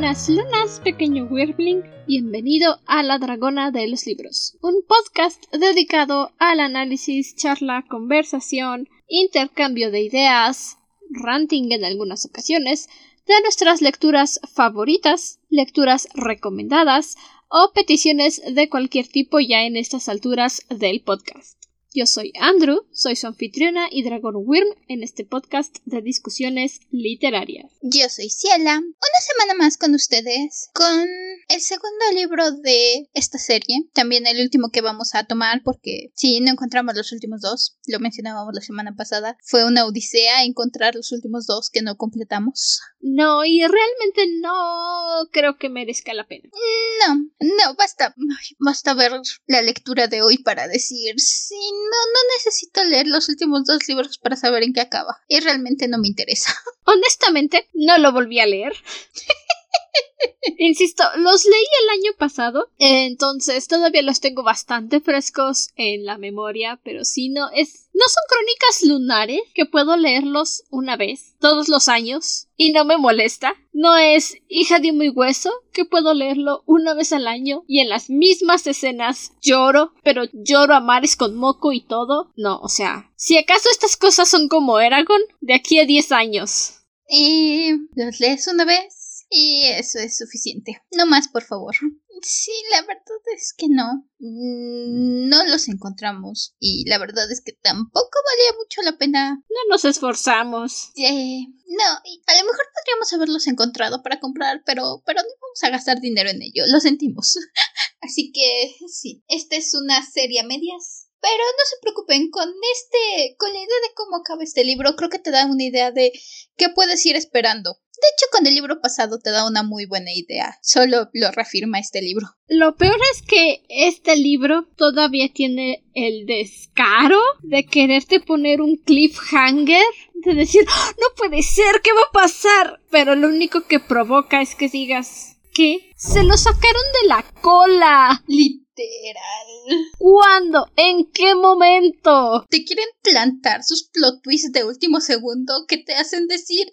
buenas lunas, pequeño Wirbling. Bienvenido a La Dragona de los Libros, un podcast dedicado al análisis, charla, conversación, intercambio de ideas, ranting en algunas ocasiones, de nuestras lecturas favoritas, lecturas recomendadas o peticiones de cualquier tipo ya en estas alturas del podcast. Yo soy Andrew, soy su anfitriona y Dragon Wyrm en este podcast de discusiones literarias. Yo soy Ciela, una semana más con ustedes, con el segundo libro de esta serie, también el último que vamos a tomar porque si no encontramos los últimos dos, lo mencionábamos la semana pasada, fue una odisea encontrar los últimos dos que no completamos. No, y realmente no creo que merezca la pena. No, no, basta, basta ver la lectura de hoy para decir sí no, necesito leer los últimos dos libros para saber en qué acaba. Y realmente no me interesa. Honestamente, no lo volví a leer. Insisto, los leí el año pasado, entonces todavía los tengo bastante frescos en la memoria, pero si no es no son crónicas lunares que puedo leerlos una vez todos los años y no me molesta. No es hija de muy hueso que puedo leerlo una vez al año y en las mismas escenas lloro, pero lloro a mares con moco y todo. No, o sea, si acaso estas cosas son como Eragon de aquí a 10 años. ¿Y los lees una vez? Y eso es suficiente. No más, por favor. Sí, la verdad es que no. Mm, no los encontramos. Y la verdad es que tampoco valía mucho la pena. No nos esforzamos. Eh, no, a lo mejor podríamos haberlos encontrado para comprar, pero, pero no vamos a gastar dinero en ello. Lo sentimos. Así que sí, esta es una serie a medias. Pero no se preocupen, con este, con la idea de cómo acaba este libro, creo que te da una idea de qué puedes ir esperando. De hecho, con el libro pasado te da una muy buena idea. Solo lo reafirma este libro. Lo peor es que este libro todavía tiene el descaro de quererte poner un cliffhanger. De decir, no puede ser, ¿qué va a pasar? Pero lo único que provoca es que digas, ¿qué? Se lo sacaron de la cola. ¿Cuándo? ¿En qué momento? Te quieren plantar sus plot twists de último segundo que te hacen decir,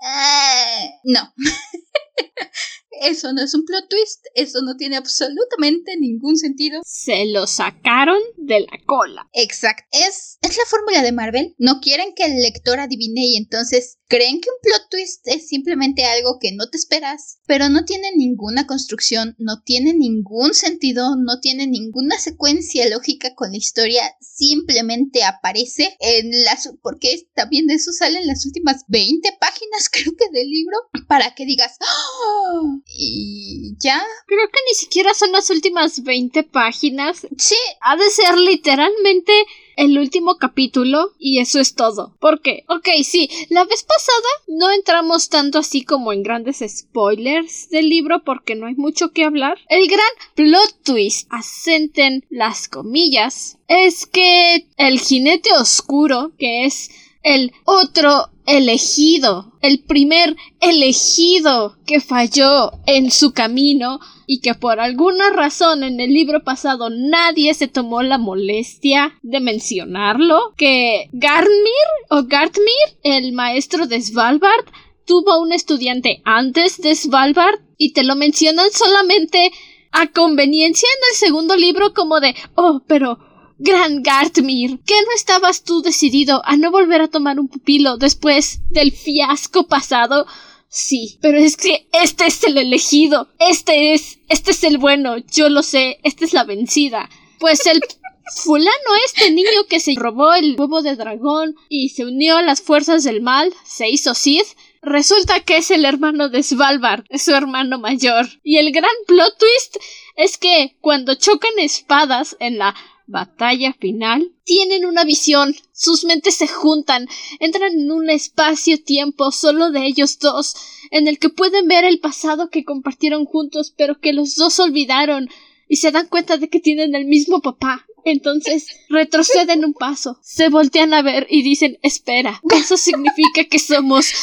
eh, no. Eso no es un plot twist, eso no tiene absolutamente ningún sentido. Se lo sacaron de la cola. Exacto. Es, es la fórmula de Marvel. No quieren que el lector adivine y entonces creen que un plot twist es simplemente algo que no te esperas, pero no tiene ninguna construcción, no tiene ningún sentido, no tiene ninguna secuencia lógica con la historia, simplemente aparece en las... porque también eso sale en las últimas 20 páginas creo que del libro, para que digas... ¡Oh! Y ya. Creo que ni siquiera son las últimas 20 páginas. Sí. Ha de ser literalmente el último capítulo y eso es todo. ¿Por qué? Ok, sí, la vez pasada no entramos tanto así como en grandes spoilers del libro porque no hay mucho que hablar. El gran plot twist, asenten las comillas, es que el jinete oscuro, que es el otro elegido, el primer elegido que falló en su camino y que por alguna razón en el libro pasado nadie se tomó la molestia de mencionarlo, que Garmir o Gartmir, el maestro de Svalbard, tuvo un estudiante antes de Svalbard y te lo mencionan solamente a conveniencia en el segundo libro como de, oh, pero Gran Gartmir, ¿qué no estabas tú decidido a no volver a tomar un pupilo después del fiasco pasado? Sí, pero es que este es el elegido, este es, este es el bueno, yo lo sé, esta es la vencida. Pues el fulano este niño que se robó el huevo de dragón y se unió a las fuerzas del mal, se hizo Sith, resulta que es el hermano de Svalbard, es su hermano mayor. Y el gran plot twist es que cuando chocan espadas en la batalla final, tienen una visión, sus mentes se juntan, entran en un espacio-tiempo solo de ellos dos, en el que pueden ver el pasado que compartieron juntos, pero que los dos olvidaron, y se dan cuenta de que tienen el mismo papá. Entonces retroceden un paso, se voltean a ver y dicen espera, eso significa que somos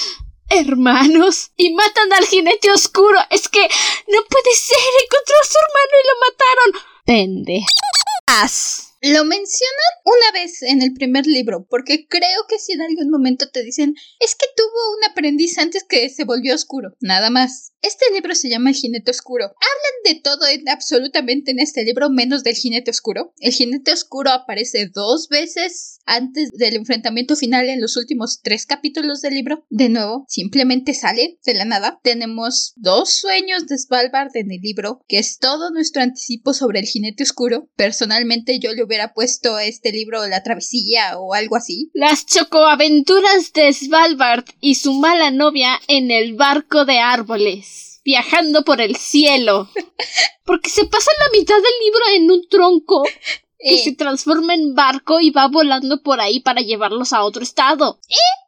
hermanos y matan al jinete oscuro. Es que no puede ser, encontró a su hermano y lo mataron. Pende. ass Lo mencionan una vez en el primer libro, porque creo que si en algún momento te dicen, es que tuvo un aprendiz antes que se volvió oscuro, nada más. Este libro se llama El jinete oscuro. Hablan de todo en, absolutamente en este libro, menos del jinete oscuro. El jinete oscuro aparece dos veces antes del enfrentamiento final en los últimos tres capítulos del libro. De nuevo, simplemente sale de la nada. Tenemos dos sueños de Svalbard en el libro, que es todo nuestro anticipo sobre el jinete oscuro. Personalmente yo le hubiera puesto este libro La travesía o algo así. Las chocoaventuras de Svalbard y su mala novia en el barco de árboles viajando por el cielo. Porque se pasa la mitad del libro en un tronco que se transforma en barco y va volando por ahí para llevarlos a otro estado.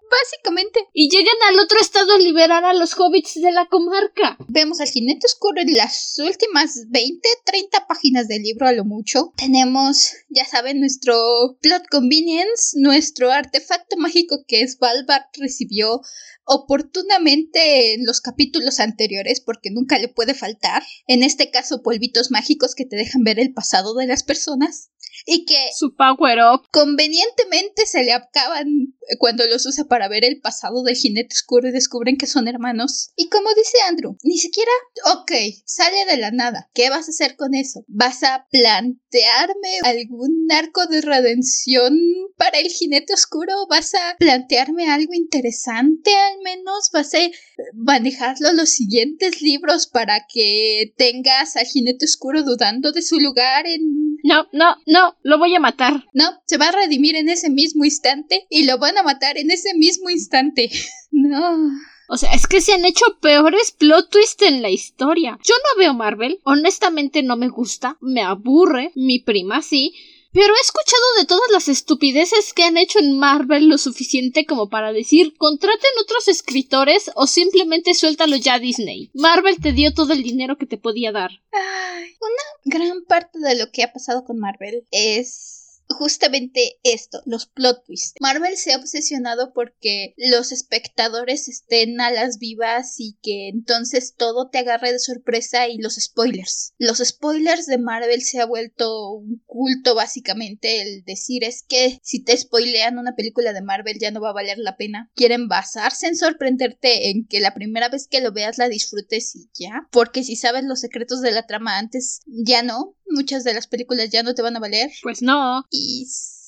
Básicamente. Y llegan al otro estado a liberar a los hobbits de la comarca. Vemos al jinete oscuro en las últimas 20, 30 páginas del libro a lo mucho. Tenemos, ya saben, nuestro plot convenience, nuestro artefacto mágico que Svalbard recibió oportunamente en los capítulos anteriores porque nunca le puede faltar. En este caso, polvitos mágicos que te dejan ver el pasado de las personas y que su power up convenientemente se le acaban cuando los usa para ver el pasado del jinete oscuro y descubren que son hermanos. Y como dice Andrew, ni siquiera, ok, sale de la nada. ¿Qué vas a hacer con eso? ¿Vas a plantearme algún arco de redención para el jinete oscuro? ¿Vas a plantearme algo interesante al menos? ¿Vas a manejarlo los siguientes libros para que tengas al jinete oscuro dudando de su lugar en... No, no, no, lo voy a matar. No, se va a redimir en ese mismo instante y lo van a matar en ese mismo instante. no. O sea, es que se han hecho peores plot twists en la historia. Yo no veo Marvel, honestamente no me gusta, me aburre, mi prima sí, pero he escuchado de todas las estupideces que han hecho en Marvel lo suficiente como para decir contraten otros escritores o simplemente suéltalo ya a Disney. Marvel te dio todo el dinero que te podía dar. Ay, una gran parte de lo que ha pasado con Marvel es justamente esto, los plot twists. Marvel se ha obsesionado porque los espectadores estén a las vivas y que entonces todo te agarre de sorpresa y los spoilers. Los spoilers de Marvel se ha vuelto un culto básicamente el decir es que si te spoilean una película de Marvel ya no va a valer la pena. Quieren basarse en sorprenderte en que la primera vez que lo veas la disfrutes y ya. Porque si sabes los secretos de la trama antes, ya no muchas de las películas ya no te van a valer. Pues no. Y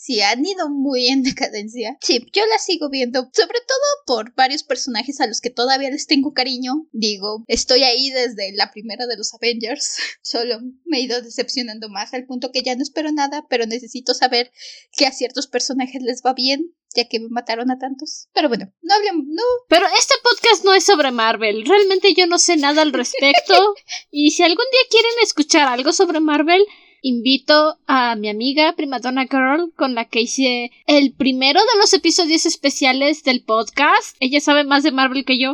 si han ido muy en decadencia. Sí, yo las sigo viendo, sobre todo por varios personajes a los que todavía les tengo cariño. Digo, estoy ahí desde la primera de los Avengers. Solo me he ido decepcionando más al punto que ya no espero nada, pero necesito saber que a ciertos personajes les va bien ya que me mataron a tantos. Pero bueno, no hablemos, no. Pero este podcast no es sobre Marvel. Realmente yo no sé nada al respecto. y si algún día quieren escuchar algo sobre Marvel, invito a mi amiga Primadonna Girl con la que hice el primero de los episodios especiales del podcast. Ella sabe más de Marvel que yo.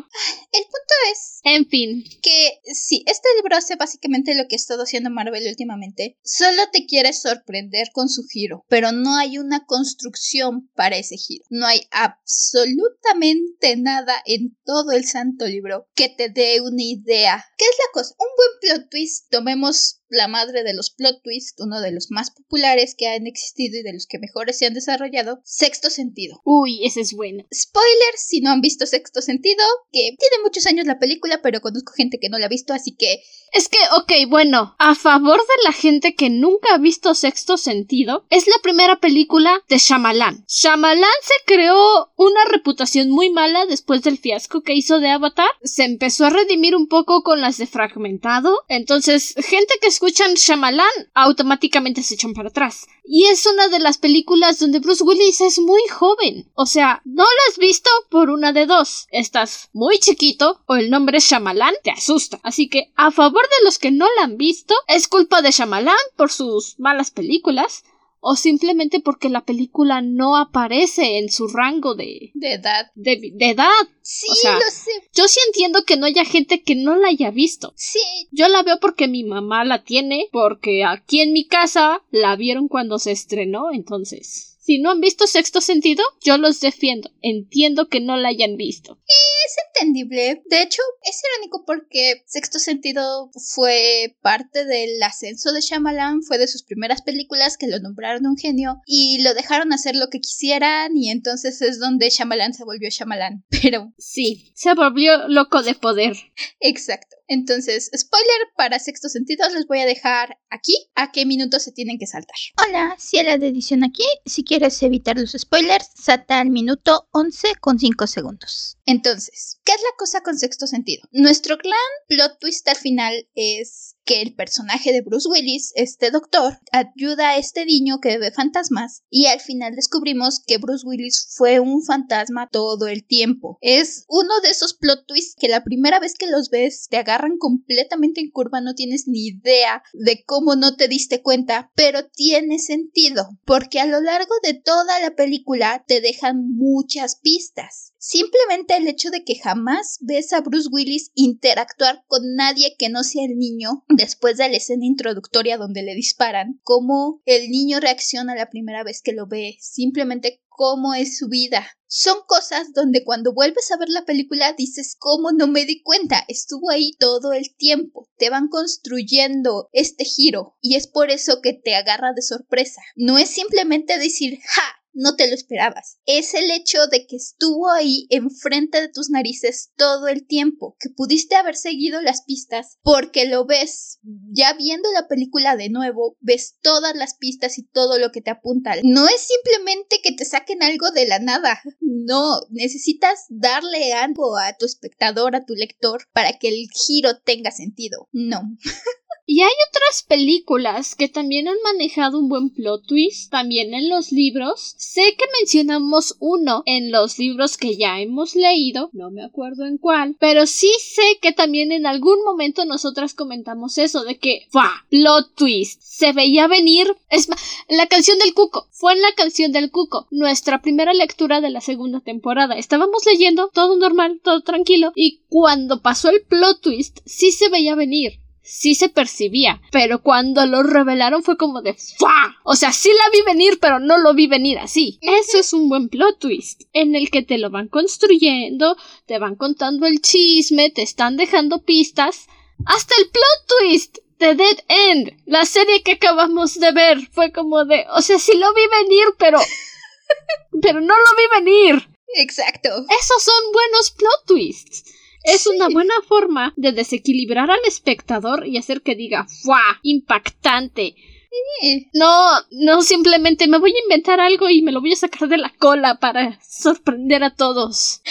El punto es... En fin. Que sí, este libro hace básicamente lo que ha estado haciendo Marvel últimamente. Solo te quiere sorprender con su giro, pero no hay una construcción para ese giro. No hay absolutamente nada en todo el santo libro que te dé una idea. ¿Qué es la cosa? Un buen plot twist. Tomemos la madre de los plot twists, uno de los más populares que han existido y de los que mejores se han desarrollado, Sexto Sentido. Uy, ese es bueno. Spoiler, si no han visto Sexto Sentido, que tiene muchos años la película, pero conozco gente que no la ha visto, así que... Es que, ok, bueno, a favor de la gente que nunca ha visto Sexto Sentido, es la primera película de Shyamalan. Shyamalan se creó una reputación muy mala después del fiasco que hizo de Avatar. Se empezó a redimir un poco con las de Fragmentado. Entonces, gente que escuchan Shyamalan automáticamente se echan para atrás. Y es una de las películas donde Bruce Willis es muy joven. O sea, no la has visto por una de dos. Estás muy chiquito o el nombre Shyamalan te asusta. Así que, a favor de los que no la han visto, es culpa de Shyamalan por sus malas películas o simplemente porque la película no aparece en su rango de, de edad. De, edad. Sí, lo sé. Yo sí entiendo que no haya gente que no la haya visto. Sí. Yo la veo porque mi mamá la tiene, porque aquí en mi casa la vieron cuando se estrenó, entonces. Si no han visto Sexto Sentido, yo los defiendo. Entiendo que no la hayan visto. Es entendible. De hecho, es irónico porque Sexto Sentido fue parte del ascenso de Shyamalan, fue de sus primeras películas que lo nombraron un genio y lo dejaron hacer lo que quisieran y entonces es donde Shyamalan se volvió Shyamalan. Pero... Sí, se volvió loco de poder. Exacto. Entonces, spoiler para sexto sentido, les voy a dejar aquí a qué minutos se tienen que saltar. Hola, Ciela de edición aquí. Si quieres evitar los spoilers, salta al minuto 11 con 5 segundos. Entonces, ¿qué es la cosa con sexto sentido? Nuestro clan plot twist al final es que el personaje de Bruce Willis, este doctor, ayuda a este niño que ve fantasmas y al final descubrimos que Bruce Willis fue un fantasma todo el tiempo. Es uno de esos plot twists que la primera vez que los ves te agarran completamente en curva, no tienes ni idea de cómo no te diste cuenta, pero tiene sentido, porque a lo largo de toda la película te dejan muchas pistas. Simplemente el hecho de que jamás ves a Bruce Willis interactuar con nadie que no sea el niño después de la escena introductoria donde le disparan, cómo el niño reacciona la primera vez que lo ve, simplemente cómo es su vida. Son cosas donde cuando vuelves a ver la película dices, ¿cómo no me di cuenta? Estuvo ahí todo el tiempo. Te van construyendo este giro y es por eso que te agarra de sorpresa. No es simplemente decir, ja, no te lo esperabas. Es el hecho de que estuvo ahí enfrente de tus narices todo el tiempo, que pudiste haber seguido las pistas porque lo ves. Ya viendo la película de nuevo, ves todas las pistas y todo lo que te apunta. No es simplemente que te saquen algo de la nada. No, necesitas darle algo a tu espectador, a tu lector, para que el giro tenga sentido. No. Y hay otras películas que también han manejado un buen plot twist, también en los libros. Sé que mencionamos uno en los libros que ya hemos leído, no me acuerdo en cuál, pero sí sé que también en algún momento nosotras comentamos eso de que, ¡fa! Plot twist. Se veía venir. Es la canción del cuco. Fue en la canción del cuco, nuestra primera lectura de la segunda temporada. Estábamos leyendo, todo normal, todo tranquilo, y cuando pasó el plot twist, sí se veía venir sí se percibía, pero cuando lo revelaron fue como de ¡Fua! O sea, sí la vi venir, pero no lo vi venir así. Eso es un buen plot twist, en el que te lo van construyendo, te van contando el chisme, te están dejando pistas, hasta el plot twist de Dead End, la serie que acabamos de ver, fue como de, o sea, sí lo vi venir, pero pero no lo vi venir. Exacto. Esos son buenos plot twists. Es una buena forma de desequilibrar al espectador y hacer que diga ¡Fua! impactante. No, no simplemente me voy a inventar algo y me lo voy a sacar de la cola para sorprender a todos.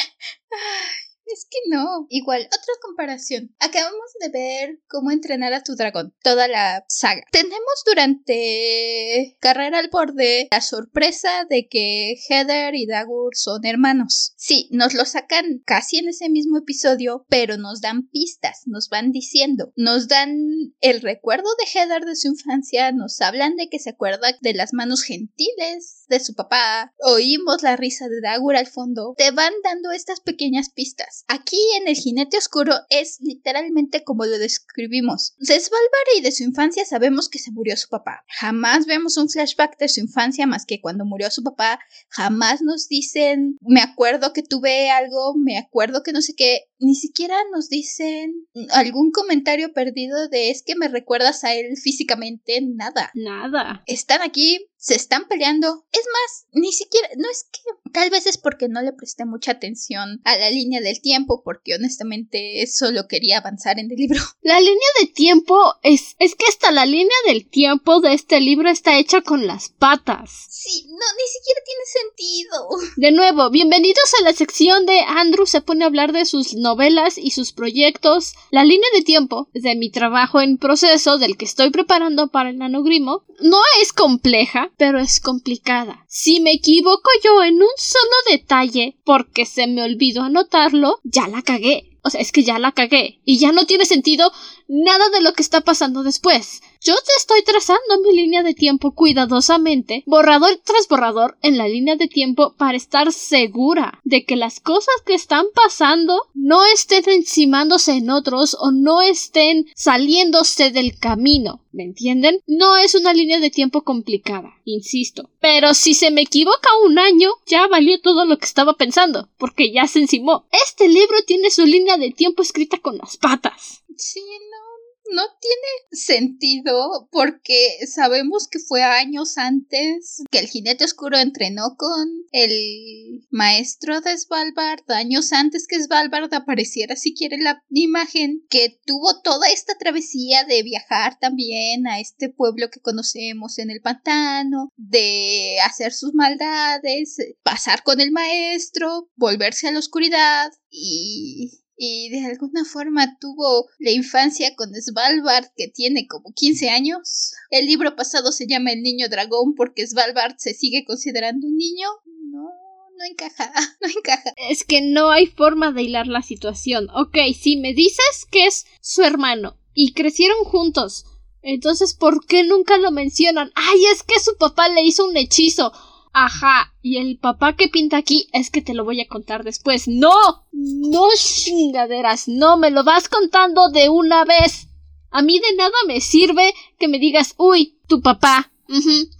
Es que no. Igual, otra comparación. Acabamos de ver cómo entrenar a tu dragón, toda la saga. Tenemos durante Carrera al Borde la sorpresa de que Heather y Dagur son hermanos. Sí, nos lo sacan casi en ese mismo episodio, pero nos dan pistas, nos van diciendo, nos dan el recuerdo de Heather de su infancia, nos hablan de que se acuerda de las manos gentiles de su papá, oímos la risa de Dagur al fondo, te van dando estas pequeñas pistas. Aquí en El Jinete Oscuro es literalmente como lo describimos. De Svalbard y de su infancia sabemos que se murió su papá. Jamás vemos un flashback de su infancia más que cuando murió su papá. Jamás nos dicen, me acuerdo que tuve algo, me acuerdo que no sé qué. Ni siquiera nos dicen algún comentario perdido de es que me recuerdas a él físicamente. Nada. Nada. Están aquí se están peleando. Es más, ni siquiera, no es que tal vez es porque no le presté mucha atención a la línea del tiempo, porque honestamente solo quería avanzar en el libro. La línea de tiempo es, es que hasta la línea del tiempo de este libro está hecha con las patas. Sí, no, ni siquiera tiene sentido. De nuevo, bienvenidos a la sección de Andrew se pone a hablar de sus novelas y sus proyectos. La línea de tiempo de mi trabajo en proceso, del que estoy preparando para el nanogrimo, no es compleja, pero es complicada. Si me equivoco yo en un solo detalle porque se me olvidó anotarlo, ya la cagué. O sea, es que ya la cagué. Y ya no tiene sentido nada de lo que está pasando después. Yo te estoy trazando mi línea de tiempo cuidadosamente, borrador tras borrador en la línea de tiempo para estar segura de que las cosas que están pasando no estén encimándose en otros o no estén saliéndose del camino. ¿Me entienden? No es una línea de tiempo complicada, insisto. Pero si se me equivoca un año, ya valió todo lo que estaba pensando, porque ya se encimó. Este libro tiene su línea de tiempo escrita con las patas. Sí, no, no tiene sentido porque sabemos que fue años antes que el jinete oscuro entrenó con el maestro de Svalbard, años antes que Svalbard apareciera si quiere la imagen, que tuvo toda esta travesía de viajar también a este pueblo que conocemos en el pantano, de hacer sus maldades, pasar con el maestro, volverse a la oscuridad y y de alguna forma tuvo la infancia con Svalbard que tiene como 15 años. El libro pasado se llama El niño dragón porque Svalbard se sigue considerando un niño. No, no encaja, no encaja. Es que no hay forma de hilar la situación. Ok, si me dices que es su hermano y crecieron juntos, entonces ¿por qué nunca lo mencionan? Ay, es que su papá le hizo un hechizo. Ajá, y el papá que pinta aquí es que te lo voy a contar después. No, no chingaderas, no me lo vas contando de una vez. A mí de nada me sirve que me digas, uy, tu papá.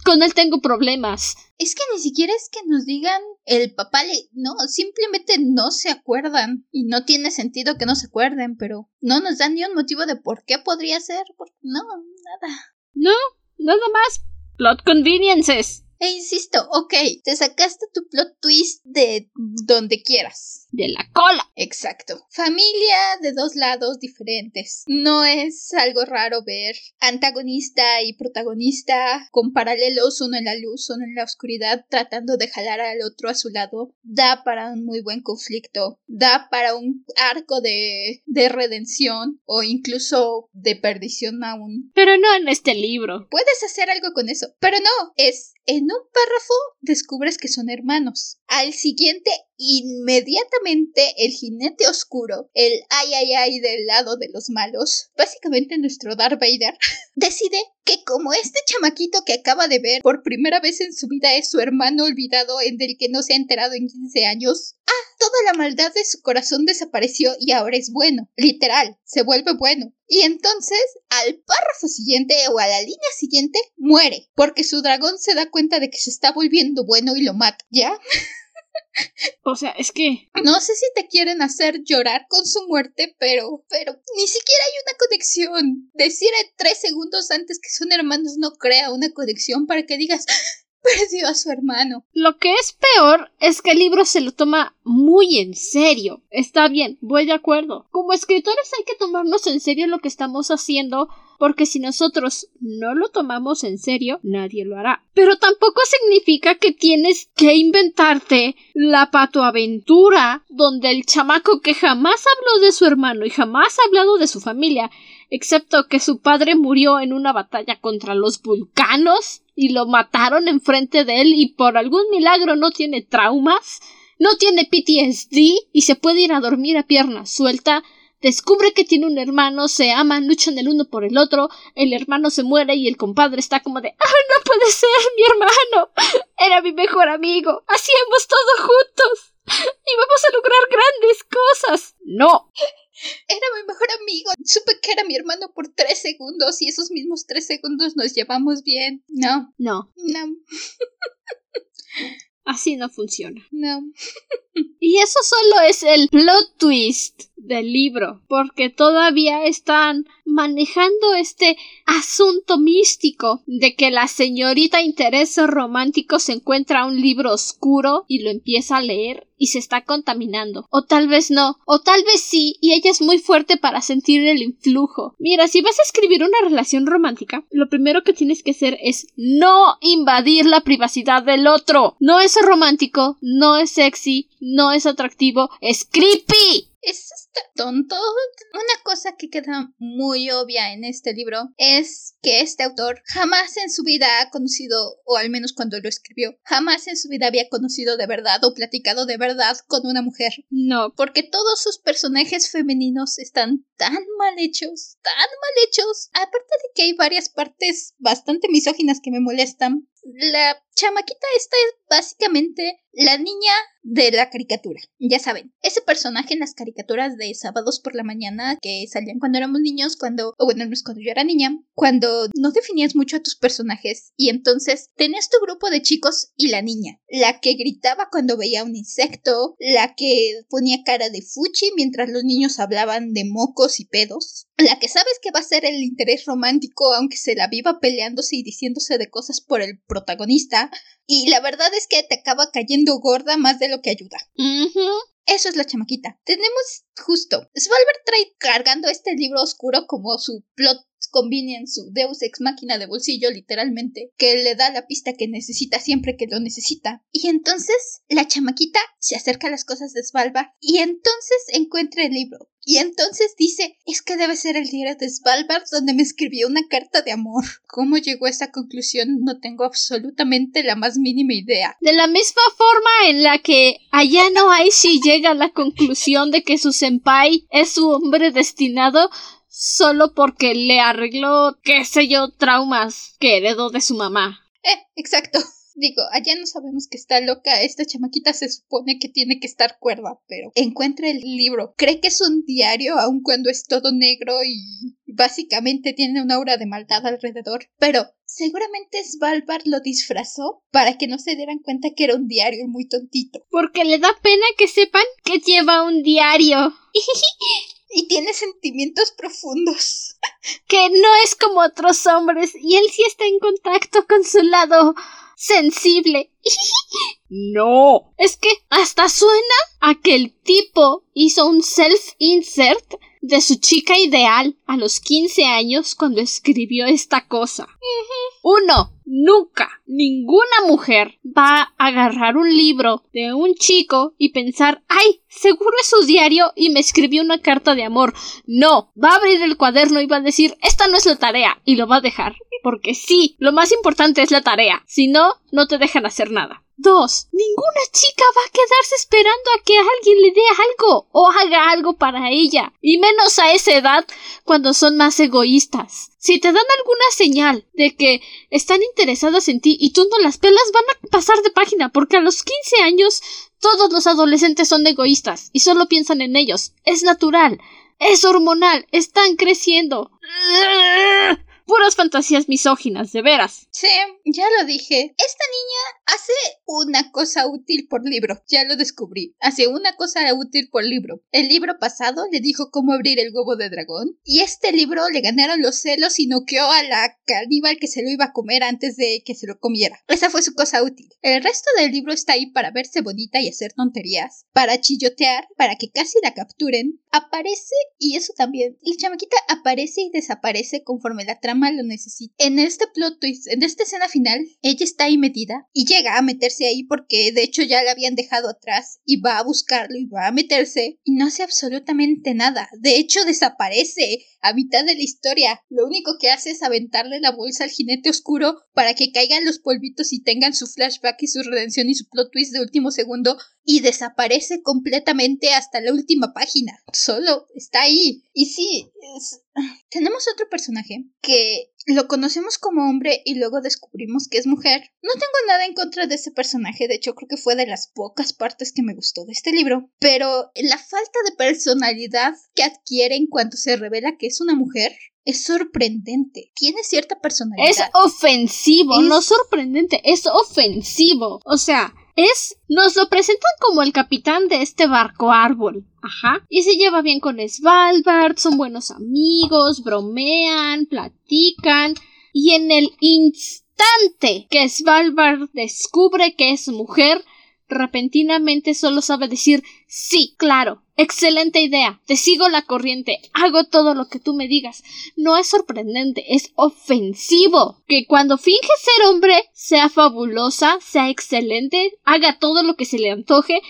con él tengo problemas. Es que ni siquiera es que nos digan el papá le... No, simplemente no se acuerdan. Y no tiene sentido que no se acuerden, pero no nos dan ni un motivo de por qué podría ser. no, nada. No, nada más. Plot conveniences. E insisto, ok, te sacaste tu plot twist de donde quieras. De la cola. Exacto. Familia de dos lados diferentes. No es algo raro ver antagonista y protagonista con paralelos, uno en la luz, uno en la oscuridad, tratando de jalar al otro a su lado. Da para un muy buen conflicto. Da para un arco de, de redención o incluso de perdición aún. Pero no en este libro. Puedes hacer algo con eso. Pero no, es en un párrafo descubres que son hermanos. Al siguiente, inmediatamente el jinete oscuro, el ay ay ay del lado de los malos, básicamente nuestro Darth Vader, decide que como este chamaquito que acaba de ver por primera vez en su vida es su hermano olvidado en del que no se ha enterado en 15 años, ah, toda la maldad de su corazón desapareció y ahora es bueno, literal, se vuelve bueno. Y entonces, al párrafo siguiente o a la línea siguiente, muere, porque su dragón se da cuenta de que se está volviendo bueno y lo mata, ¿ya? O sea, es que. No sé si te quieren hacer llorar con su muerte, pero. Pero ni siquiera hay una conexión. Decir tres segundos antes que son hermanos no crea una conexión para que digas. Perdió a su hermano. Lo que es peor es que el libro se lo toma muy en serio. Está bien, voy de acuerdo. Como escritores hay que tomarnos en serio lo que estamos haciendo porque si nosotros no lo tomamos en serio, nadie lo hará. Pero tampoco significa que tienes que inventarte la patoaventura donde el chamaco que jamás habló de su hermano y jamás ha hablado de su familia, excepto que su padre murió en una batalla contra los vulcanos y lo mataron enfrente de él y por algún milagro no tiene traumas, no tiene PTSD y se puede ir a dormir a pierna suelta descubre que tiene un hermano, se aman, luchan el uno por el otro, el hermano se muere y el compadre está como de ¡Ah, no puede ser! ¡Mi hermano! Era mi mejor amigo. Hacíamos todo juntos. Y vamos a lograr grandes cosas. No. Era mi mejor amigo. Supe que era mi hermano por tres segundos y esos mismos tres segundos nos llevamos bien. No. No. No. Así no funciona. No. Y eso solo es el plot twist del libro, porque todavía están manejando este asunto místico de que la señorita interés romántico se encuentra un libro oscuro y lo empieza a leer y se está contaminando. O tal vez no, o tal vez sí, y ella es muy fuerte para sentir el influjo. Mira, si vas a escribir una relación romántica, lo primero que tienes que hacer es no invadir la privacidad del otro. No es romántico, no es sexy, no es atractivo, es creepy. Tonto. Una cosa que queda muy obvia en este libro es que este autor jamás en su vida ha conocido, o al menos cuando lo escribió, jamás en su vida había conocido de verdad o platicado de verdad con una mujer. No. Porque todos sus personajes femeninos están tan mal hechos, tan mal hechos. Aparte de que hay varias partes bastante misóginas que me molestan, la chamaquita esta es básicamente la niña de la caricatura. Ya saben, ese personaje en las caricaturas de sábados por la mañana que salían cuando éramos niños, cuando, o bueno, cuando yo era niña, cuando no definías mucho a tus personajes. Y entonces tenías tu grupo de chicos y la niña, la que gritaba cuando veía un insecto, la que ponía cara de fuchi mientras los niños hablaban de mocos y pedos, la que sabes que va a ser el interés romántico aunque se la viva peleándose y diciéndose de cosas por el protagonista, y la verdad es que te acaba cayendo gorda más de lo que ayuda. Eso es la chamaquita. Tenemos justo. Svalbard trae cargando este libro oscuro como su plot convenience, su deus ex máquina de bolsillo, literalmente, que le da la pista que necesita siempre que lo necesita. Y entonces la chamaquita se acerca a las cosas de Svalbard y entonces encuentra el libro. Y entonces dice, es que debe ser el diario de Svalbard donde me escribió una carta de amor. ¿Cómo llegó a esa conclusión? No tengo absolutamente la más mínima idea. De la misma forma en la que Ayano Aishi llega a la conclusión de que su senpai es su hombre destinado, solo porque le arregló, qué sé yo, traumas que heredó de su mamá. Eh, exacto. Digo, allá no sabemos que está loca, esta chamaquita se supone que tiene que estar cuerda, pero encuentra el libro, cree que es un diario aun cuando es todo negro y básicamente tiene una aura de maldad alrededor, pero seguramente Svalbard lo disfrazó para que no se dieran cuenta que era un diario muy tontito. Porque le da pena que sepan que lleva un diario. y tiene sentimientos profundos. que no es como otros hombres y él sí está en contacto con su lado sensible. no. Es que hasta suena a que el tipo hizo un self-insert de su chica ideal a los 15 años cuando escribió esta cosa. Uno, nunca, ninguna mujer va a agarrar un libro de un chico y pensar, ay, seguro es su diario y me escribió una carta de amor. No, va a abrir el cuaderno y va a decir, esta no es la tarea y lo va a dejar. Porque sí, lo más importante es la tarea. Si no, no te dejan hacer nada. Dos, ninguna chica va a quedarse esperando a que alguien le dé algo o haga algo para ella, y menos a esa edad cuando son más egoístas. Si te dan alguna señal de que están interesadas en ti y tú no las pelas, van a pasar de página, porque a los 15 años todos los adolescentes son egoístas y solo piensan en ellos. Es natural, es hormonal, están creciendo. Puras fantasías misóginas, de veras. Sí, ya lo dije. Esta niña hace una cosa útil por libro. Ya lo descubrí. Hace una cosa útil por libro. El libro pasado le dijo cómo abrir el huevo de dragón. Y este libro le ganaron los celos y noqueó a la caníbal que se lo iba a comer antes de que se lo comiera. Esa fue su cosa útil. El resto del libro está ahí para verse bonita y hacer tonterías. Para chillotear, para que casi la capturen. Aparece, y eso también. La chamaquita aparece y desaparece conforme la trama lo necesita. En este plot twist, en esta escena final, ella está ahí metida y llega a meterse ahí porque de hecho ya la habían dejado atrás y va a buscarlo y va a meterse y no hace absolutamente nada. De hecho desaparece a mitad de la historia. Lo único que hace es aventarle la bolsa al jinete oscuro para que caigan los polvitos y tengan su flashback y su redención y su plot twist de último segundo y desaparece completamente hasta la última página. Solo está ahí. Y sí, tenemos otro personaje que lo conocemos como hombre y luego descubrimos que es mujer. No tengo nada en contra de ese personaje, de hecho creo que fue de las pocas partes que me gustó de este libro, pero la falta de personalidad que adquiere en cuanto se revela que es una mujer es sorprendente. Tiene cierta personalidad. Es ofensivo, no sorprendente, es ofensivo. O sea, es. Nos lo presentan como el capitán de este barco árbol. Ajá. Y se lleva bien con Svalbard, son buenos amigos, bromean, platican. Y en el instante que Svalbard descubre que es mujer, repentinamente solo sabe decir sí, claro, excelente idea, te sigo la corriente, hago todo lo que tú me digas. No es sorprendente, es ofensivo que cuando finge ser hombre sea fabulosa, sea excelente, haga todo lo que se le antoje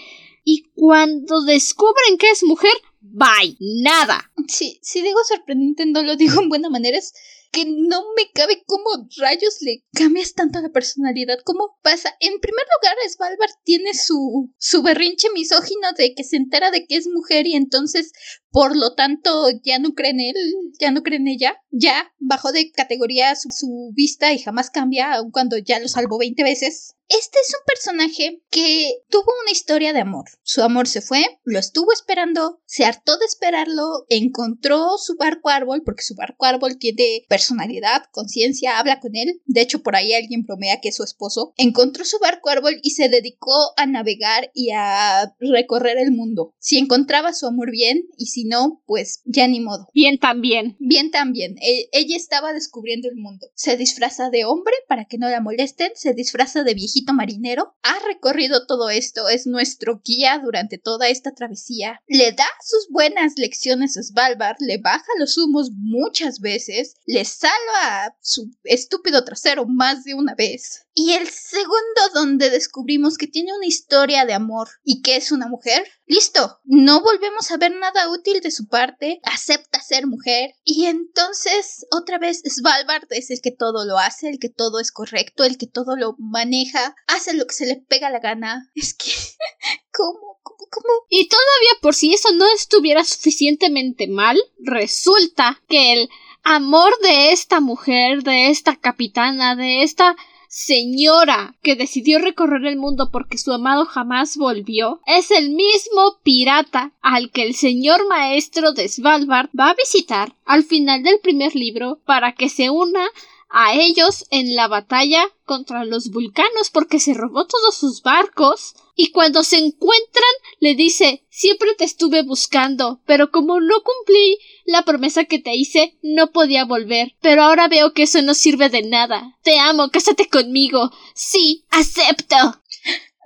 y cuando descubren que es mujer, Bye. Nada. Sí, si digo sorprendente, no lo digo en buena manera. Es que no me cabe cómo rayos le cambias tanto la personalidad. ¿Cómo pasa? En primer lugar, Svalbard tiene su, su berrinche misógino de que se entera de que es mujer y entonces, por lo tanto, ya no cree en él, ya no cree en ella. Ya bajó de categoría su, su vista y jamás cambia, aun cuando ya lo salvó 20 veces. Este es un personaje que tuvo una historia de amor. Su amor se fue, lo estuvo esperando, se hartó de esperarlo, encontró su barco árbol, porque su barco árbol tiene personalidad, conciencia, habla con él. De hecho, por ahí alguien bromea que es su esposo. Encontró su barco árbol y se dedicó a navegar y a recorrer el mundo. Si encontraba su amor bien y si no, pues ya ni modo. Bien también. Bien también. E ella estaba descubriendo el mundo. Se disfraza de hombre para que no la molesten, se disfraza de marinero, ha recorrido todo esto, es nuestro guía durante toda esta travesía, le da sus buenas lecciones a Svalbard, le baja los humos muchas veces, le salva su estúpido trasero más de una vez. Y el segundo donde descubrimos que tiene una historia de amor y que es una mujer, listo, no volvemos a ver nada útil de su parte, acepta ser mujer y entonces otra vez Svalbard es el que todo lo hace, el que todo es correcto, el que todo lo maneja, hace lo que se le pega la gana. Es que, ¿cómo? ¿Cómo? ¿Cómo? Y todavía por si eso no estuviera suficientemente mal, resulta que el amor de esta mujer, de esta capitana, de esta señora que decidió recorrer el mundo porque su amado jamás volvió es el mismo pirata al que el señor maestro de Svalbard va a visitar al final del primer libro para que se una a ellos en la batalla contra los vulcanos porque se robó todos sus barcos y cuando se encuentran le dice siempre te estuve buscando pero como no cumplí la promesa que te hice no podía volver. Pero ahora veo que eso no sirve de nada. Te amo cásate conmigo. Sí acepto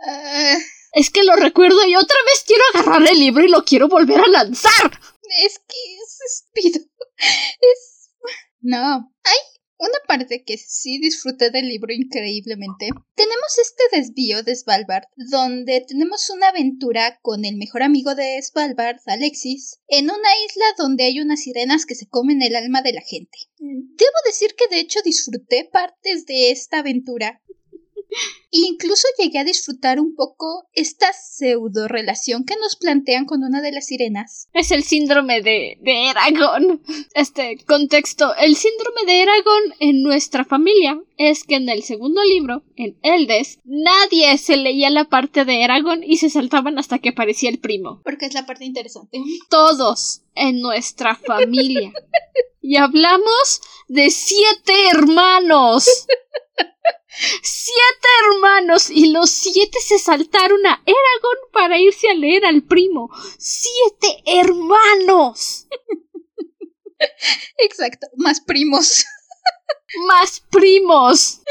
Ah, es que lo recuerdo y otra vez quiero agarrar el libro y lo quiero volver a lanzar. Es que es estúpido. Es... No. Hay una parte que sí disfruté del libro increíblemente. Tenemos este desvío de Svalbard, donde tenemos una aventura con el mejor amigo de Svalbard, Alexis, en una isla donde hay unas sirenas que se comen el alma de la gente. Debo decir que de hecho disfruté partes de esta aventura. Incluso llegué a disfrutar un poco esta pseudo relación que nos plantean con una de las sirenas. Es el síndrome de, de Eragon. Este contexto. El síndrome de Eragon en nuestra familia es que en el segundo libro, en Eldes, nadie se leía la parte de Eragon y se saltaban hasta que aparecía el primo. Porque es la parte interesante. Todos en nuestra familia. Y hablamos de siete hermanos. Siete hermanos y los siete se saltaron a Eragon para irse a leer al primo. Siete hermanos. Exacto, más primos. Más primos.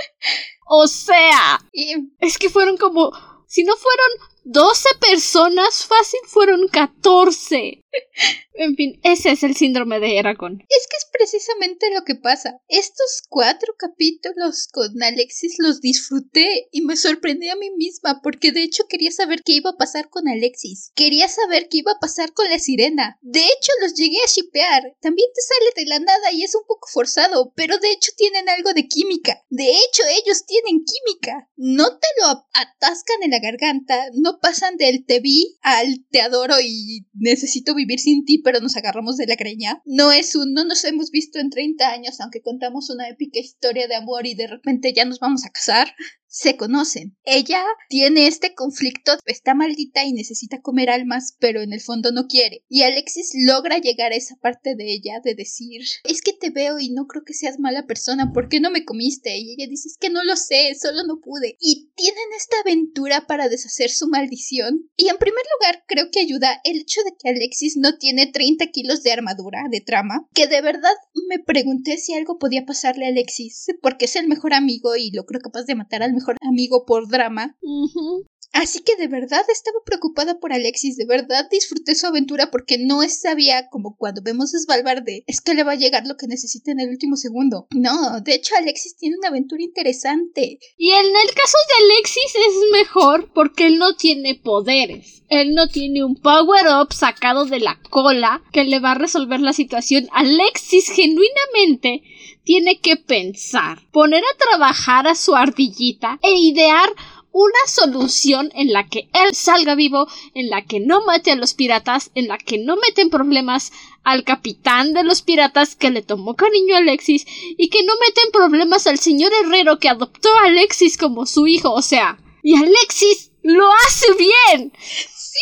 O sea, Y es que fueron como... Si no fueron 12 personas, fácil fueron 14. En fin, ese es el síndrome de Eragon. Es que es precisamente lo que pasa. Estos cuatro capítulos con Alexis los disfruté y me sorprendí a mí misma porque de hecho quería saber qué iba a pasar con Alexis. Quería saber qué iba a pasar con la sirena. De hecho los llegué a shipear. También te sale de la nada y es un poco forzado, pero de hecho tienen algo de química. De hecho ellos tienen química. No te lo atascan en la garganta, no pasan del te vi al te adoro y necesito vivir sin ti, pero nos agarramos de la greña. No es un no nos hemos visto en 30 años, aunque contamos una épica historia de amor y de repente ya nos vamos a casar. Se conocen. Ella tiene este conflicto, está maldita y necesita comer almas, pero en el fondo no quiere. Y Alexis logra llegar a esa parte de ella de decir, es que te veo y no creo que seas mala persona, ¿por qué no me comiste? Y ella dice, es que no lo sé, solo no pude. Y tienen esta aventura para deshacer su maldición. Y en primer lugar, creo que ayuda el hecho de que Alexis no tiene 30 kilos de armadura, de trama, que de verdad me pregunté si algo podía pasarle a Alexis, porque es el mejor amigo y lo creo capaz de matar al mejor amigo por drama. Así que de verdad estaba preocupada por Alexis, de verdad disfruté su aventura porque no sabía como cuando vemos a Svalbard es que le va a llegar lo que necesita en el último segundo. No, de hecho Alexis tiene una aventura interesante. Y en el caso de Alexis es mejor porque él no tiene poderes. Él no tiene un power-up sacado de la cola que le va a resolver la situación. Alexis genuinamente tiene que pensar, poner a trabajar a su ardillita e idear una solución en la que él salga vivo, en la que no mate a los piratas, en la que no meten problemas al capitán de los piratas que le tomó cariño a Alexis y que no meten problemas al señor herrero que adoptó a Alexis como su hijo, o sea, y Alexis lo hace bien. Sí.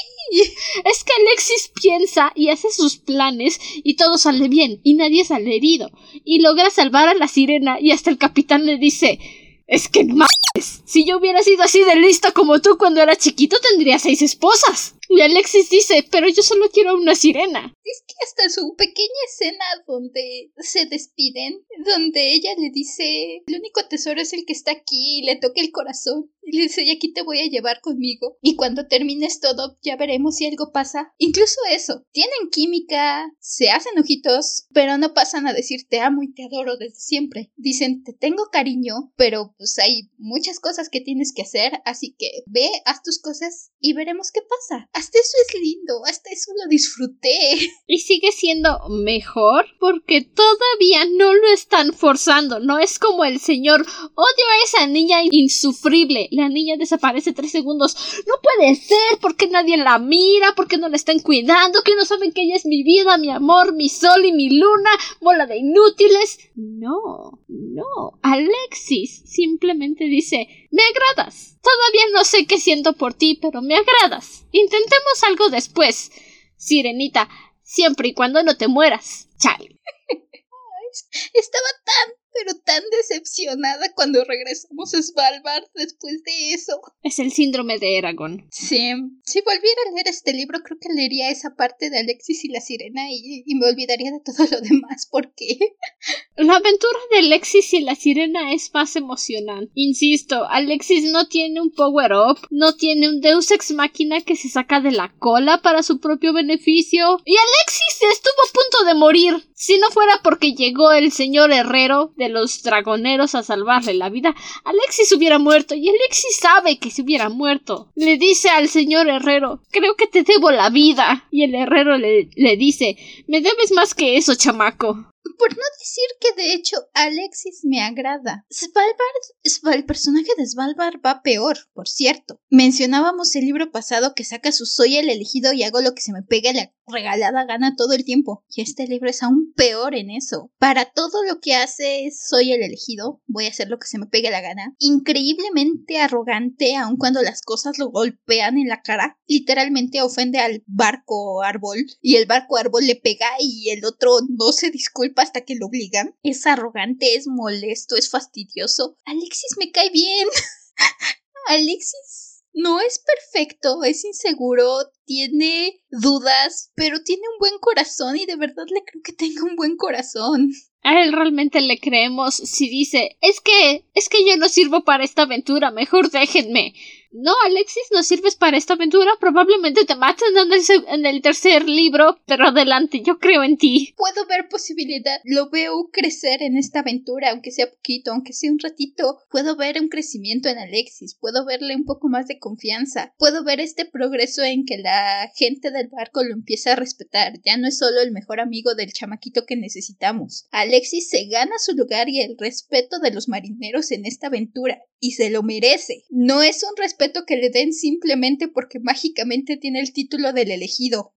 Es que Alexis piensa y hace sus planes y todo sale bien y nadie sale herido y logra salvar a la sirena y hasta el capitán le dice es que no si yo hubiera sido así de listo como tú cuando era chiquito, tendría seis esposas. Y Alexis dice, pero yo solo quiero una sirena. Es que hasta su pequeña escena donde se despiden, donde ella le dice, el único tesoro es el que está aquí, y le toca el corazón, y le dice, y aquí te voy a llevar conmigo. Y cuando termines todo, ya veremos si algo pasa. Incluso eso, tienen química, se hacen ojitos, pero no pasan a decir te amo y te adoro desde siempre. Dicen, te tengo cariño, pero pues hay muchas cosas que tienes que hacer, así que ve, haz tus cosas y veremos qué pasa. Hasta eso es lindo, hasta eso lo disfruté. Y sigue siendo mejor porque todavía no lo están forzando. No es como el señor odio a esa niña insufrible. La niña desaparece tres segundos. No puede ser porque nadie la mira, porque no la están cuidando, que no saben que ella es mi vida, mi amor, mi sol y mi luna, bola de inútiles. No, no. Alexis simplemente dice me agradas. Todavía no sé qué siento por ti, pero me agradas. Intentemos algo después. Sirenita, siempre y cuando no te mueras. Chale. Estaba tan pero tan decepcionada cuando regresamos a Svalbard después de eso. Es el síndrome de Eragon. Sí, si volviera a leer este libro, creo que leería esa parte de Alexis y la sirena y, y me olvidaría de todo lo demás, porque. La aventura de Alexis y la sirena es más emocionante. Insisto, Alexis no tiene un power-up, no tiene un Deus ex máquina que se saca de la cola para su propio beneficio. Y Alexis estuvo a punto de morir. Si no fuera porque llegó el señor herrero de los dragoneros a salvarle la vida, Alexis hubiera muerto y Alexis sabe que se hubiera muerto. Le dice al señor herrero, creo que te debo la vida. Y el herrero le, le dice, me debes más que eso, chamaco. Por no decir que de hecho Alexis me agrada. Svalbard, el personaje de Svalbard va peor, por cierto. Mencionábamos el libro pasado que saca su soy el elegido y hago lo que se me pegue la regalada gana todo el tiempo. Y este libro es aún peor en eso. Para todo lo que hace soy el elegido, voy a hacer lo que se me pegue la gana. Increíblemente arrogante, aun cuando las cosas lo golpean en la cara. Literalmente ofende al barco árbol y el barco árbol le pega y el otro no se disculpa hasta que lo obligan. Es arrogante, es molesto, es fastidioso. Alexis me cae bien. Alexis no es perfecto, es inseguro, tiene dudas, pero tiene un buen corazón y de verdad le creo que tenga un buen corazón. A él realmente le creemos si dice es que es que yo no sirvo para esta aventura, mejor déjenme. No, Alexis, no sirves para esta aventura. Probablemente te maten en el, en el, tercer libro, pero adelante, yo creo en ti. Puedo ver posibilidad. Lo veo crecer en esta aventura, aunque sea poquito, aunque sea un ratito. Puedo ver un crecimiento en Alexis. Puedo verle un poco más de confianza. Puedo ver este progreso en que la gente del barco lo empieza a respetar. Ya no es solo el mejor amigo del chamaquito que necesitamos. Alexis se gana su lugar y el respeto de los marineros en esta aventura. Y se lo merece. No es un respeto que le den simplemente porque mágicamente tiene el título del elegido.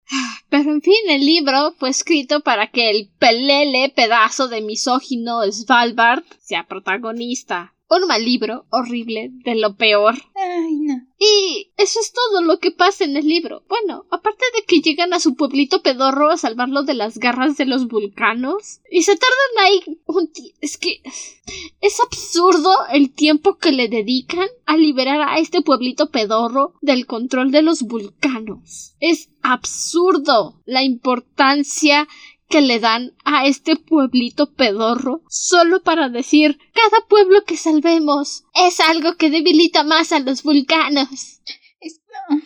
Pero en fin, el libro fue escrito para que el pelele pedazo de misógino Svalbard sea protagonista un mal libro horrible de lo peor. Ay, no. Y eso es todo lo que pasa en el libro. Bueno, aparte de que llegan a su pueblito pedorro a salvarlo de las garras de los vulcanos. Y se tardan ahí un Es que es absurdo el tiempo que le dedican a liberar a este pueblito pedorro del control de los vulcanos. Es absurdo la importancia que le dan a este pueblito pedorro solo para decir cada pueblo que salvemos es algo que debilita más a los vulcanos. No.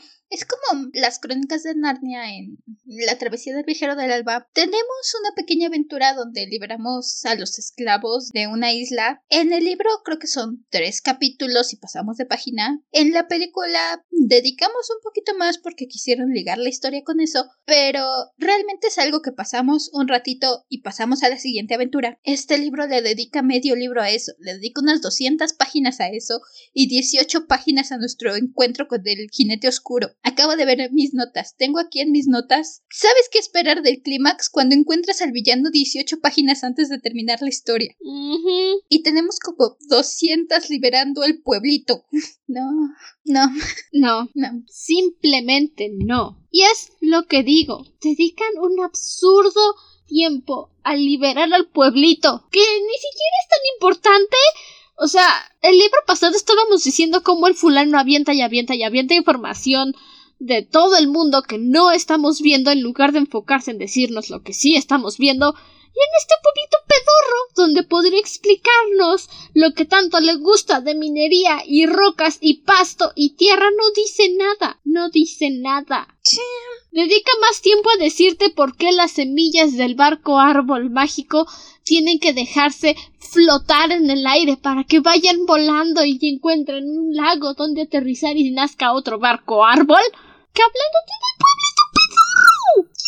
Las crónicas de Narnia en La travesía del viajero del alba. Tenemos una pequeña aventura donde liberamos a los esclavos de una isla. En el libro creo que son tres capítulos y pasamos de página. En la película dedicamos un poquito más porque quisieron ligar la historia con eso, pero realmente es algo que pasamos un ratito y pasamos a la siguiente aventura. Este libro le dedica medio libro a eso, le dedica unas 200 páginas a eso y 18 páginas a nuestro encuentro con el jinete oscuro. Acabo de ver mis notas. Tengo aquí en mis notas. ¿Sabes qué esperar del clímax cuando encuentras al villano 18 páginas antes de terminar la historia? Y tenemos como 200 liberando el pueblito. no, no. No. No. Simplemente no. Y es lo que digo. Dedican un absurdo tiempo a liberar al pueblito. Que ni siquiera es tan importante o sea, el libro pasado estábamos diciendo cómo el fulano avienta y avienta y avienta información de todo el mundo que no estamos viendo en lugar de enfocarse en decirnos lo que sí estamos viendo y en este pueblito pedorro donde podría explicarnos lo que tanto le gusta de minería y rocas y pasto y tierra no dice nada, no dice nada. Dedica más tiempo a decirte por qué las semillas del barco árbol mágico tienen que dejarse flotar en el aire para que vayan volando y encuentren un lago donde aterrizar y nazca otro barco árbol que hablándote del pueblito pedorro.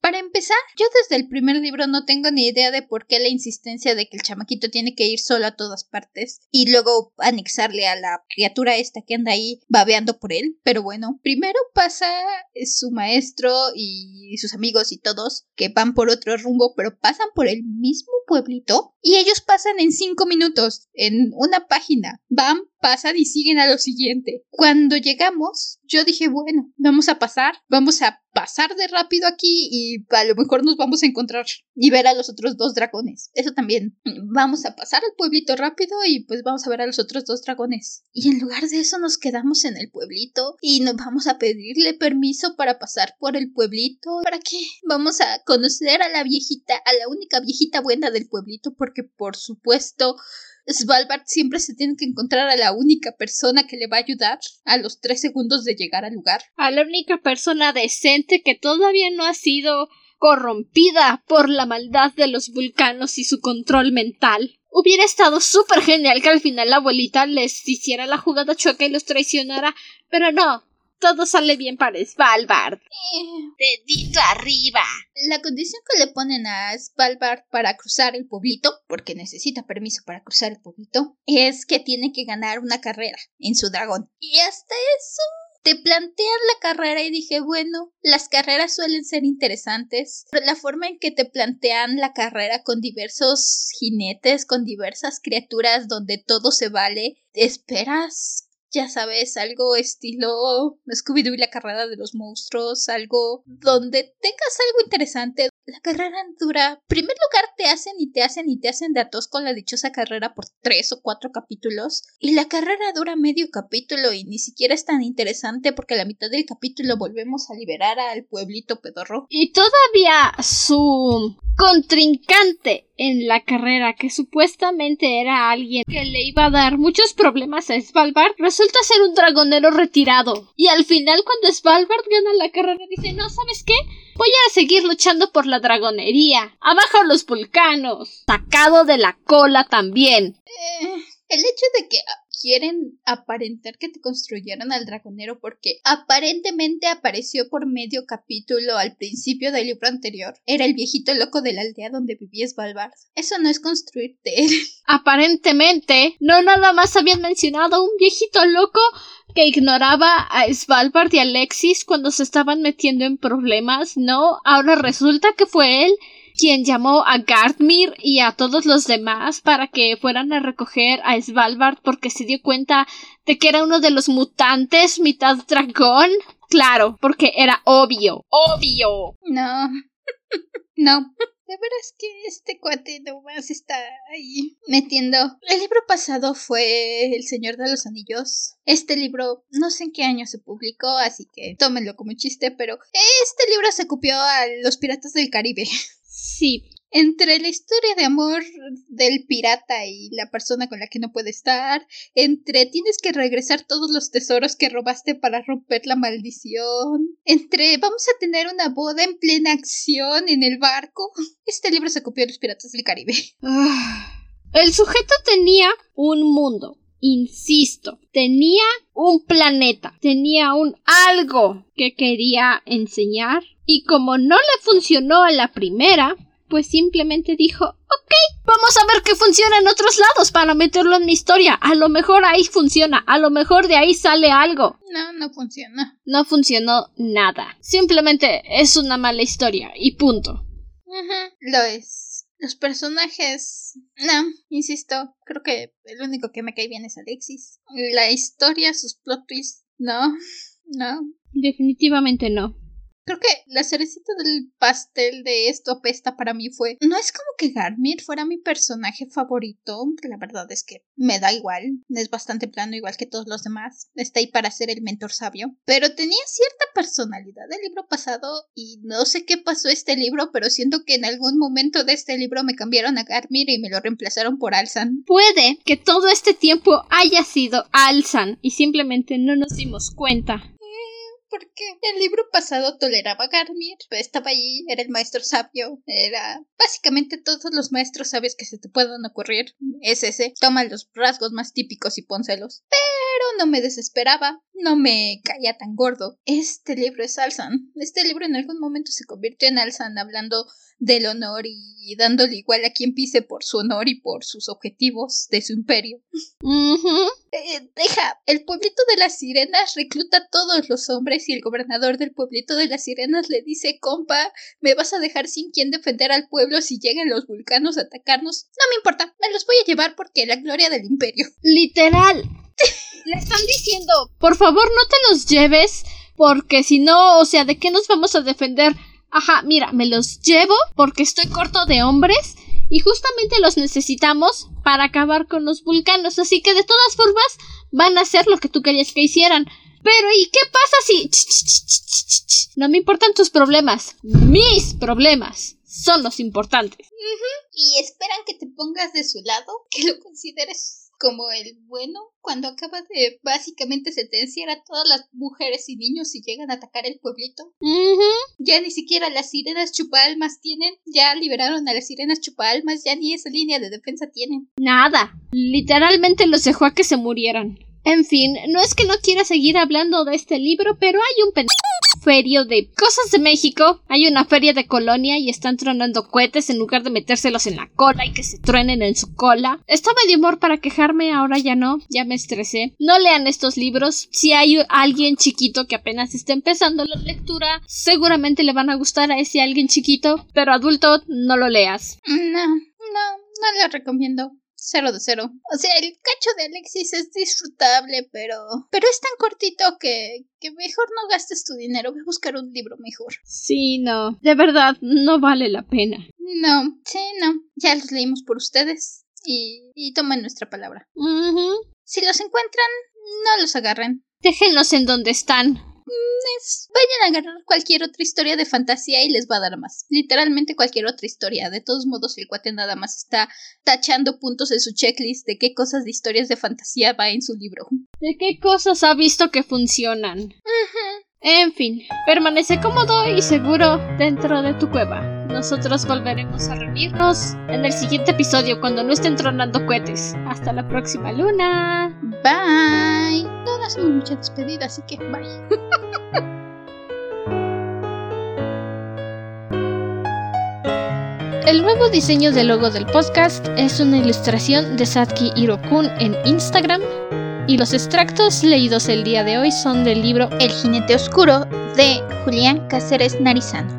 Para empezar, yo desde el primer libro no tengo ni idea de por qué la insistencia de que el chamaquito tiene que ir solo a todas partes y luego anexarle a la criatura esta que anda ahí babeando por él. Pero bueno, primero pasa su maestro y sus amigos y todos que van por otro rumbo, pero pasan por el mismo pueblito y ellos pasan en cinco minutos en una página. Van, pasan y siguen a lo siguiente. Cuando llegamos, yo dije, bueno, vamos a pasar, vamos a pasar de rápido aquí y a lo mejor nos vamos a encontrar y ver a los otros dos dragones. Eso también. Vamos a pasar al pueblito rápido y pues vamos a ver a los otros dos dragones. Y en lugar de eso nos quedamos en el pueblito y nos vamos a pedirle permiso para pasar por el pueblito. ¿Para qué? Vamos a conocer a la viejita, a la única viejita buena del pueblito porque por supuesto Svalbard siempre se tiene que encontrar a la única persona que le va a ayudar a los tres segundos de llegar al lugar. A la única persona decente que todavía no ha sido corrompida por la maldad de los vulcanos y su control mental. Hubiera estado súper genial que al final la abuelita les hiciera la jugada chueca y los traicionara, pero no, todo sale bien para Svalbard. Eh, Dedito arriba. La condición que le ponen a Svalbard para cruzar el pueblito, porque necesita permiso para cruzar el pueblito, es que tiene que ganar una carrera en su dragón. Y hasta eso te plantean la carrera y dije, bueno, las carreras suelen ser interesantes, pero la forma en que te plantean la carrera con diversos jinetes, con diversas criaturas donde todo se vale, esperas ya sabes, algo estilo Scooby-Doo y la carrera de los monstruos, algo donde tengas algo interesante. La carrera dura. primer lugar, te hacen y te hacen y te hacen de atos con la dichosa carrera por tres o cuatro capítulos. Y la carrera dura medio capítulo y ni siquiera es tan interesante porque a la mitad del capítulo volvemos a liberar al pueblito pedorro. Y todavía su contrincante en la carrera, que supuestamente era alguien que le iba a dar muchos problemas a Svalbard, resulta ser un dragonero retirado. Y al final, cuando Svalbard gana la carrera, dice: No, ¿sabes qué? Voy a seguir luchando por la dragonería. Abajo los vulcanos. Sacado de la cola también. Eh, el hecho de que quieren aparentar que te construyeron al dragonero porque aparentemente apareció por medio capítulo al principio del libro anterior. Era el viejito loco de la aldea donde vivía Svalbard. Eso no es construirte. Aparentemente, no nada más habían mencionado un viejito loco que ignoraba a Svalbard y Alexis cuando se estaban metiendo en problemas, ¿no? Ahora resulta que fue él quien llamó a Gardmir y a todos los demás para que fueran a recoger a Svalbard porque se dio cuenta de que era uno de los mutantes mitad dragón. Claro, porque era obvio. Obvio. No. no. De veras que este cuate nomás está ahí metiendo. El libro pasado fue El Señor de los Anillos. Este libro no sé en qué año se publicó, así que tómenlo como chiste, pero este libro se copió a los Piratas del Caribe. Sí, entre la historia de amor del pirata y la persona con la que no puede estar, entre tienes que regresar todos los tesoros que robaste para romper la maldición, entre vamos a tener una boda en plena acción en el barco. Este libro se copió de los piratas del Caribe. Ah. El sujeto tenía un mundo, insisto, tenía un planeta, tenía un algo que quería enseñar y como no le funcionó a la primera, pues simplemente dijo, ok, vamos a ver qué funciona en otros lados para meterlo en mi historia. A lo mejor ahí funciona, a lo mejor de ahí sale algo. No, no funciona. No funcionó nada. Simplemente es una mala historia y punto. Lo es. Los personajes. No, insisto, creo que el único que me cae bien es Alexis. La historia, sus plot twists. No, no. Definitivamente no. Creo que la cerecita del pastel de esto apesta para mí fue. No es como que Garmir fuera mi personaje favorito. La verdad es que me da igual. Es bastante plano, igual que todos los demás. Está ahí para ser el mentor sabio. Pero tenía cierta personalidad del libro pasado. Y no sé qué pasó este libro, pero siento que en algún momento de este libro me cambiaron a Garmir y me lo reemplazaron por Alsan. Puede que todo este tiempo haya sido Alsan y simplemente no nos dimos cuenta porque el libro pasado toleraba a Garmir, estaba allí, era el maestro sabio, era básicamente todos los maestros sabios que se te puedan ocurrir. Es ese, toma los rasgos más típicos y pónselos. Pero no me desesperaba, no me caía tan gordo. Este libro es Alsan. Este libro en algún momento se convirtió en Alsan hablando del honor y dándole igual a quien pise por su honor y por sus objetivos de su imperio. Eh, deja, el pueblito de las sirenas recluta a todos los hombres y el gobernador del pueblito de las sirenas le dice, compa, me vas a dejar sin quien defender al pueblo si llegan los vulcanos a atacarnos. No me importa, me los voy a llevar porque la gloria del imperio. Literal. le están diciendo, por favor no te los lleves porque si no, o sea, ¿de qué nos vamos a defender? Ajá, mira, me los llevo porque estoy corto de hombres y justamente los necesitamos para acabar con los vulcanos, así que de todas formas van a hacer lo que tú querías que hicieran. Pero ¿y qué pasa si... No me importan tus problemas, mis problemas son los importantes. Y esperan que te pongas de su lado, que lo consideres como el bueno cuando acaba de básicamente sentenciar a todas las mujeres y niños si llegan a atacar el pueblito. Ya ni siquiera las sirenas chupalmas tienen, ya liberaron a las sirenas chupalmas, ya ni esa línea de defensa tienen. Nada, literalmente los dejó a que se murieran. En fin, no es que no quiera seguir hablando de este libro, pero hay un pendejo ferio de cosas de México. Hay una feria de colonia y están tronando cohetes en lugar de metérselos en la cola y que se truenen en su cola. Estaba de humor para quejarme, ahora ya no, ya me estresé. No lean estos libros. Si hay alguien chiquito que apenas está empezando la lectura, seguramente le van a gustar a ese alguien chiquito, pero adulto no lo leas. No, no, no lo recomiendo cero de cero. O sea, el cacho de Alexis es disfrutable, pero. Pero es tan cortito que. que mejor no gastes tu dinero. Voy a buscar un libro mejor. Sí, no. De verdad, no vale la pena. No, sí, no. Ya los leímos por ustedes. Y, y tomen nuestra palabra. Si los encuentran, no los agarren. Déjenlos en donde están vayan a agarrar cualquier otra historia de fantasía y les va a dar más. Literalmente cualquier otra historia. De todos modos, el cuate nada más está tachando puntos en su checklist de qué cosas de historias de fantasía va en su libro. De qué cosas ha visto que funcionan. En fin, permanece cómodo y seguro dentro de tu cueva. Nosotros volveremos a reunirnos en el siguiente episodio cuando no estén tronando cohetes. Hasta la próxima luna. Bye. No hacemos mucha despedida, así que bye. El nuevo diseño del logo del podcast es una ilustración de Satki Hirokun en Instagram y los extractos leídos el día de hoy son del libro El jinete oscuro de Julián Cáceres Narizano.